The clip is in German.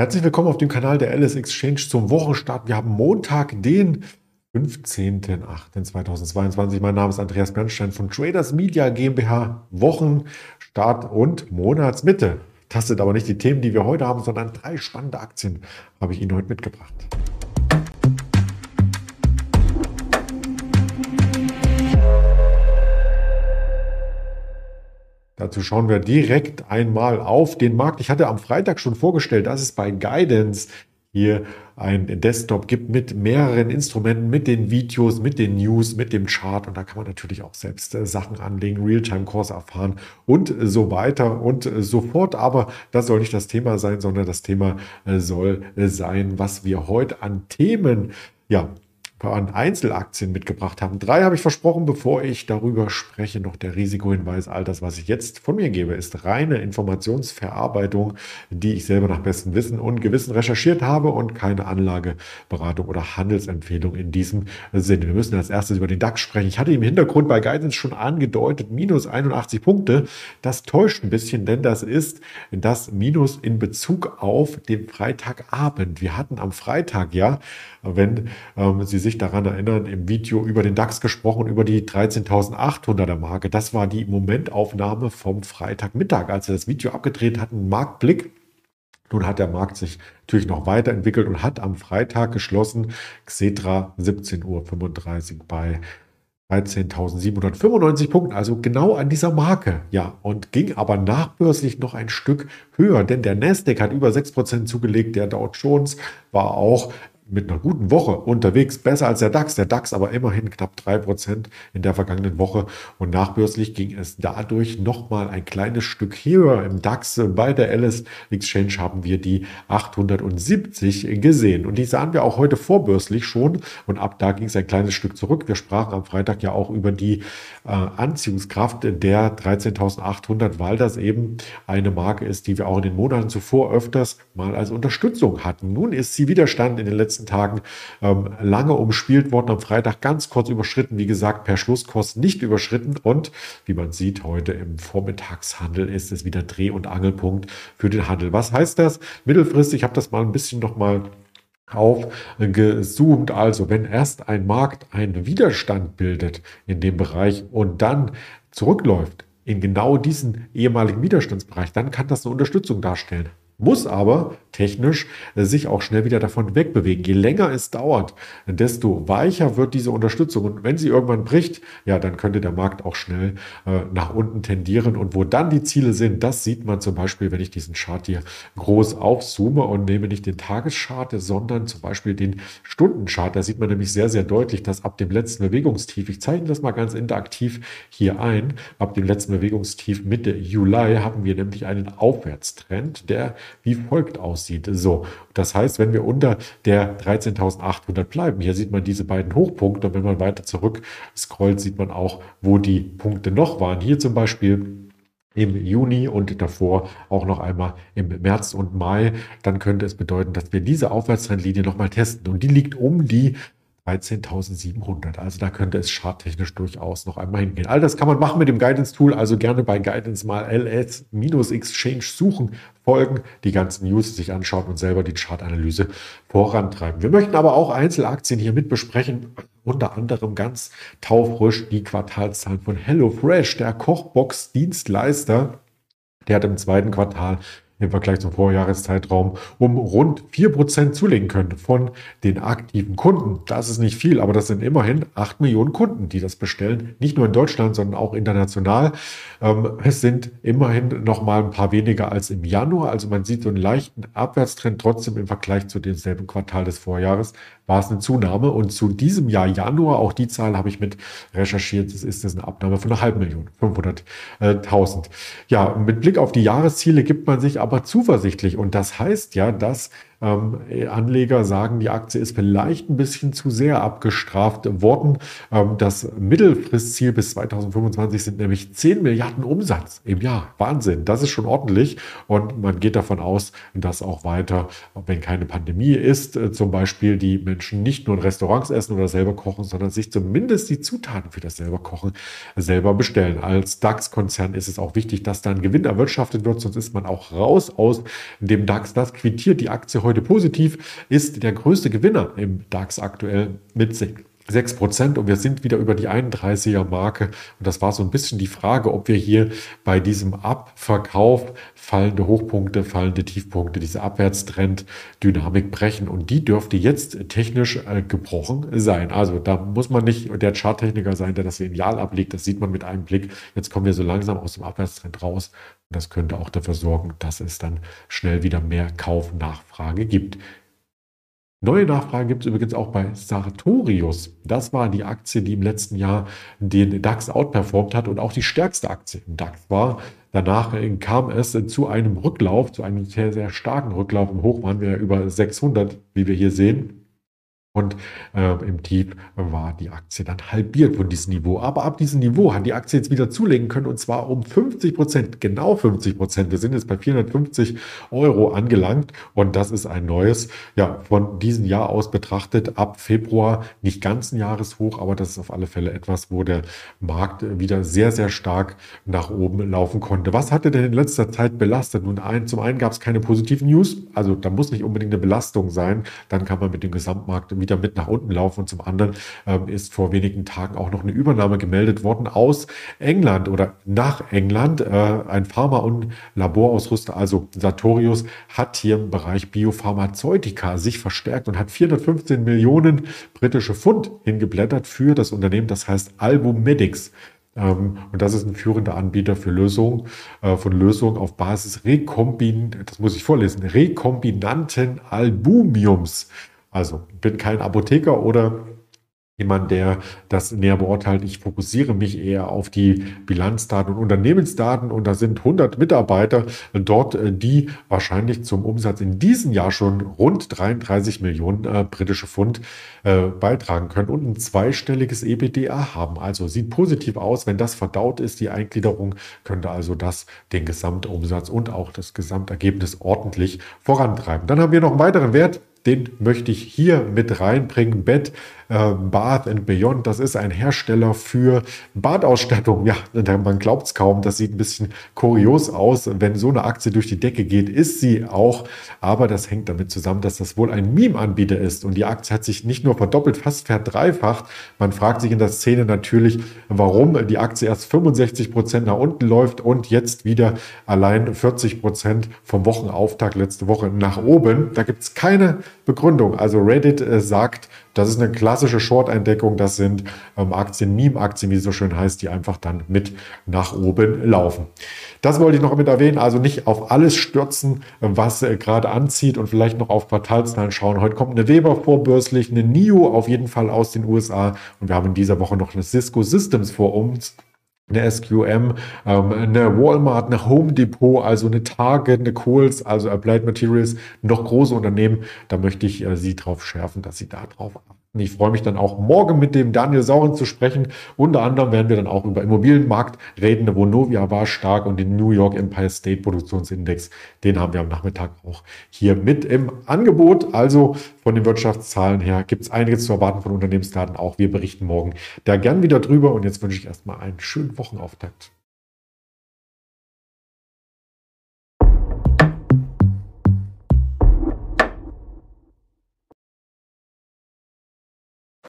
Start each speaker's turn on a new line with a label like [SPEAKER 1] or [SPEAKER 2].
[SPEAKER 1] Herzlich willkommen auf dem Kanal der LS Exchange zum Wochenstart. Wir haben Montag, den 15.08.2022. Mein Name ist Andreas Bernstein von Traders Media GmbH. Wochenstart und Monatsmitte. Tastet aber nicht die Themen, die wir heute haben, sondern drei spannende Aktien habe ich Ihnen heute mitgebracht. Dazu schauen wir direkt einmal auf den Markt. Ich hatte am Freitag schon vorgestellt, dass es bei Guidance hier ein Desktop gibt mit mehreren Instrumenten, mit den Videos, mit den News, mit dem Chart. Und da kann man natürlich auch selbst äh, Sachen anlegen, Realtime-Kurs erfahren und so weiter und so fort. Aber das soll nicht das Thema sein, sondern das Thema äh, soll äh, sein, was wir heute an Themen ja, an Einzelaktien mitgebracht haben. Drei habe ich versprochen, bevor ich darüber spreche, noch der Risikohinweis. All das, was ich jetzt von mir gebe, ist reine Informationsverarbeitung, die ich selber nach bestem Wissen und Gewissen recherchiert habe und keine Anlageberatung oder Handelsempfehlung in diesem Sinne. Wir müssen als erstes über den DAX sprechen. Ich hatte im Hintergrund bei Guidance schon angedeutet, minus 81 Punkte. Das täuscht ein bisschen, denn das ist das Minus in Bezug auf den Freitagabend. Wir hatten am Freitag ja, wenn ähm, Sie sich sich daran erinnern, im Video über den DAX gesprochen, über die 13.800er Marke. Das war die Momentaufnahme vom Freitagmittag, als wir das Video abgedreht hatten. Marktblick. Nun hat der Markt sich natürlich noch weiterentwickelt und hat am Freitag geschlossen. Xetra 17.35 Uhr bei 13.795 Punkten, also genau an dieser Marke, ja, und ging aber nachbörslich noch ein Stück höher, denn der Nasdaq hat über 6% zugelegt, der Dow Jones war auch mit einer guten Woche unterwegs, besser als der DAX. Der DAX aber immerhin knapp 3% in der vergangenen Woche. Und nachbörslich ging es dadurch nochmal ein kleines Stück höher. Im DAX bei der LS Exchange haben wir die 870 gesehen. Und die sahen wir auch heute vorbörslich schon. Und ab da ging es ein kleines Stück zurück. Wir sprachen am Freitag ja auch über die äh, Anziehungskraft der 13.800, weil das eben eine Marke ist, die wir auch in den Monaten zuvor öfters mal als Unterstützung hatten. Nun ist sie Widerstand in den letzten letzten Tagen ähm, lange umspielt worden. Am Freitag ganz kurz überschritten, wie gesagt, per Schlusskurs nicht überschritten. Und wie man sieht, heute im Vormittagshandel ist es wieder Dreh- und Angelpunkt für den Handel. Was heißt das? Mittelfristig, ich habe das mal ein bisschen nochmal aufgezoomt. Also wenn erst ein Markt einen Widerstand bildet in dem Bereich und dann zurückläuft in genau diesen ehemaligen Widerstandsbereich, dann kann das eine Unterstützung darstellen muss aber technisch äh, sich auch schnell wieder davon wegbewegen. Je länger es dauert, desto weicher wird diese Unterstützung. Und wenn sie irgendwann bricht, ja, dann könnte der Markt auch schnell äh, nach unten tendieren. Und wo dann die Ziele sind, das sieht man zum Beispiel, wenn ich diesen Chart hier groß aufzoome und nehme nicht den Tageschart, sondern zum Beispiel den Stundenchart. Da sieht man nämlich sehr, sehr deutlich, dass ab dem letzten Bewegungstief, ich zeichne das mal ganz interaktiv hier ein, ab dem letzten Bewegungstief Mitte Juli haben wir nämlich einen Aufwärtstrend, der wie folgt aussieht. So, das heißt, wenn wir unter der 13.800 bleiben, hier sieht man diese beiden Hochpunkte und wenn man weiter zurück scrollt, sieht man auch, wo die Punkte noch waren. Hier zum Beispiel im Juni und davor auch noch einmal im März und Mai, dann könnte es bedeuten, dass wir diese Aufwärtstrendlinie nochmal testen. Und die liegt um die 13.700. Also da könnte es charttechnisch durchaus noch einmal hingehen. All das kann man machen mit dem Guidance-Tool. Also gerne bei Guidance mal LS-Exchange suchen, folgen, die ganzen News sich anschauen und selber die Chartanalyse vorantreiben. Wir möchten aber auch Einzelaktien hier mit besprechen. Unter anderem ganz taufrisch die Quartalszahlen von HelloFresh, der Kochbox-Dienstleister. Der hat im zweiten Quartal im Vergleich zum Vorjahreszeitraum um rund 4% zulegen können von den aktiven Kunden. Das ist nicht viel, aber das sind immerhin 8 Millionen Kunden, die das bestellen. Nicht nur in Deutschland, sondern auch international. Ähm, es sind immerhin noch mal ein paar weniger als im Januar. Also man sieht so einen leichten Abwärtstrend. Trotzdem im Vergleich zu demselben Quartal des Vorjahres war es eine Zunahme. Und zu diesem Jahr Januar, auch die Zahl habe ich mit recherchiert, das ist eine Abnahme von einer halben Million, 500.000. Ja, mit Blick auf die Jahresziele gibt man sich aber aber zuversichtlich. Und das heißt ja, dass ähm, Anleger sagen, die Aktie ist vielleicht ein bisschen zu sehr abgestraft worden. Ähm, das Mittelfristziel bis 2025 sind nämlich 10 Milliarden Umsatz im Jahr. Wahnsinn, das ist schon ordentlich. Und man geht davon aus, dass auch weiter, wenn keine Pandemie ist, äh, zum Beispiel die Menschen nicht nur in Restaurants essen oder selber kochen, sondern sich zumindest die Zutaten für das selber Kochen selber bestellen. Als DAX-Konzern ist es auch wichtig, dass da ein Gewinn erwirtschaftet wird, sonst ist man auch raus aus dem DAX. Das quittiert die Aktie heute positiv, ist der größte Gewinner im DAX aktuell mit 6 Prozent und wir sind wieder über die 31er Marke. Und das war so ein bisschen die Frage, ob wir hier bei diesem Abverkauf fallende Hochpunkte, fallende Tiefpunkte, diese Abwärtstrend Dynamik brechen. Und die dürfte jetzt technisch äh, gebrochen sein. Also da muss man nicht der Charttechniker sein, der das lineal ablegt. Das sieht man mit einem Blick. Jetzt kommen wir so langsam aus dem Abwärtstrend raus. Und das könnte auch dafür sorgen, dass es dann schnell wieder mehr Kaufnachfrage gibt. Neue Nachfragen gibt es übrigens auch bei Sartorius. Das war die Aktie, die im letzten Jahr den DAX outperformt hat und auch die stärkste Aktie im DAX war. Danach kam es zu einem Rücklauf, zu einem sehr, sehr starken Rücklauf. Im Hoch waren wir über 600, wie wir hier sehen. Und äh, im Tief war die Aktie dann halbiert von diesem Niveau. Aber ab diesem Niveau hat die Aktie jetzt wieder zulegen können und zwar um 50 Prozent, genau 50 Prozent. Wir sind jetzt bei 450 Euro angelangt und das ist ein neues, ja, von diesem Jahr aus betrachtet, ab Februar nicht ganz ein Jahreshoch, aber das ist auf alle Fälle etwas, wo der Markt wieder sehr, sehr stark nach oben laufen konnte. Was hatte denn in letzter Zeit belastet? Nun, ein, zum einen gab es keine positiven News, also da muss nicht unbedingt eine Belastung sein, dann kann man mit dem Gesamtmarkt wieder wieder mit nach unten laufen. Und zum anderen ähm, ist vor wenigen Tagen auch noch eine Übernahme gemeldet worden aus England oder nach England. Äh, ein Pharma- und Laborausrüster, also Sartorius, hat hier im Bereich Biopharmazeutika sich verstärkt und hat 415 Millionen britische Pfund hingeblättert für das Unternehmen, das heißt Albumedics. Ähm, und das ist ein führender Anbieter für Lösungen, äh, von Lösungen auf Basis Rekombin, das muss ich vorlesen, rekombinanten Albumiums. Also bin kein Apotheker oder jemand, der das näher beurteilt. Ich fokussiere mich eher auf die Bilanzdaten und Unternehmensdaten und da sind 100 Mitarbeiter dort, äh, die wahrscheinlich zum Umsatz in diesem Jahr schon rund 33 Millionen äh, britische Pfund äh, beitragen können und ein zweistelliges EBDA haben. Also sieht positiv aus. Wenn das verdaut ist, die Eingliederung, könnte also das den Gesamtumsatz und auch das Gesamtergebnis ordentlich vorantreiben. Dann haben wir noch einen weiteren Wert, den möchte ich hier mit reinbringen. Bed äh, Bath and Beyond, das ist ein Hersteller für Badausstattung. Ja, man glaubt es kaum, das sieht ein bisschen kurios aus. Wenn so eine Aktie durch die Decke geht, ist sie auch. Aber das hängt damit zusammen, dass das wohl ein Meme-Anbieter ist. Und die Aktie hat sich nicht nur verdoppelt, fast verdreifacht. Man fragt sich in der Szene natürlich, warum die Aktie erst 65 Prozent nach unten läuft und jetzt wieder allein 40 Prozent vom Wochenauftakt letzte Woche nach oben. Da gibt es keine Begründung. Also Reddit äh, sagt, das ist eine klassische Short-Entdeckung. Das sind ähm, Aktien, Meme-Aktien, wie es so schön heißt, die einfach dann mit nach oben laufen. Das wollte ich noch mit erwähnen. Also nicht auf alles stürzen, was äh, gerade anzieht und vielleicht noch auf Quartalszahlen schauen. Heute kommt eine Weber vorbörslich, eine NIO auf jeden Fall aus den USA und wir haben in dieser Woche noch eine Cisco Systems vor uns eine SQM, ähm, eine Walmart, eine Home Depot, also eine Target, eine Kohls, also Applied Materials, noch große Unternehmen. Da möchte ich äh, Sie darauf schärfen, dass Sie da drauf achten. Ich freue mich dann auch morgen mit dem Daniel Sauren zu sprechen. Unter anderem werden wir dann auch über Immobilienmarkt reden. Vonovia war stark und den New York Empire State Produktionsindex, den haben wir am Nachmittag auch hier mit im Angebot. Also von den Wirtschaftszahlen her gibt es einiges zu erwarten von Unternehmensdaten. Auch wir berichten morgen da gern wieder drüber. Und jetzt wünsche ich erstmal einen schönen Wochenauftakt.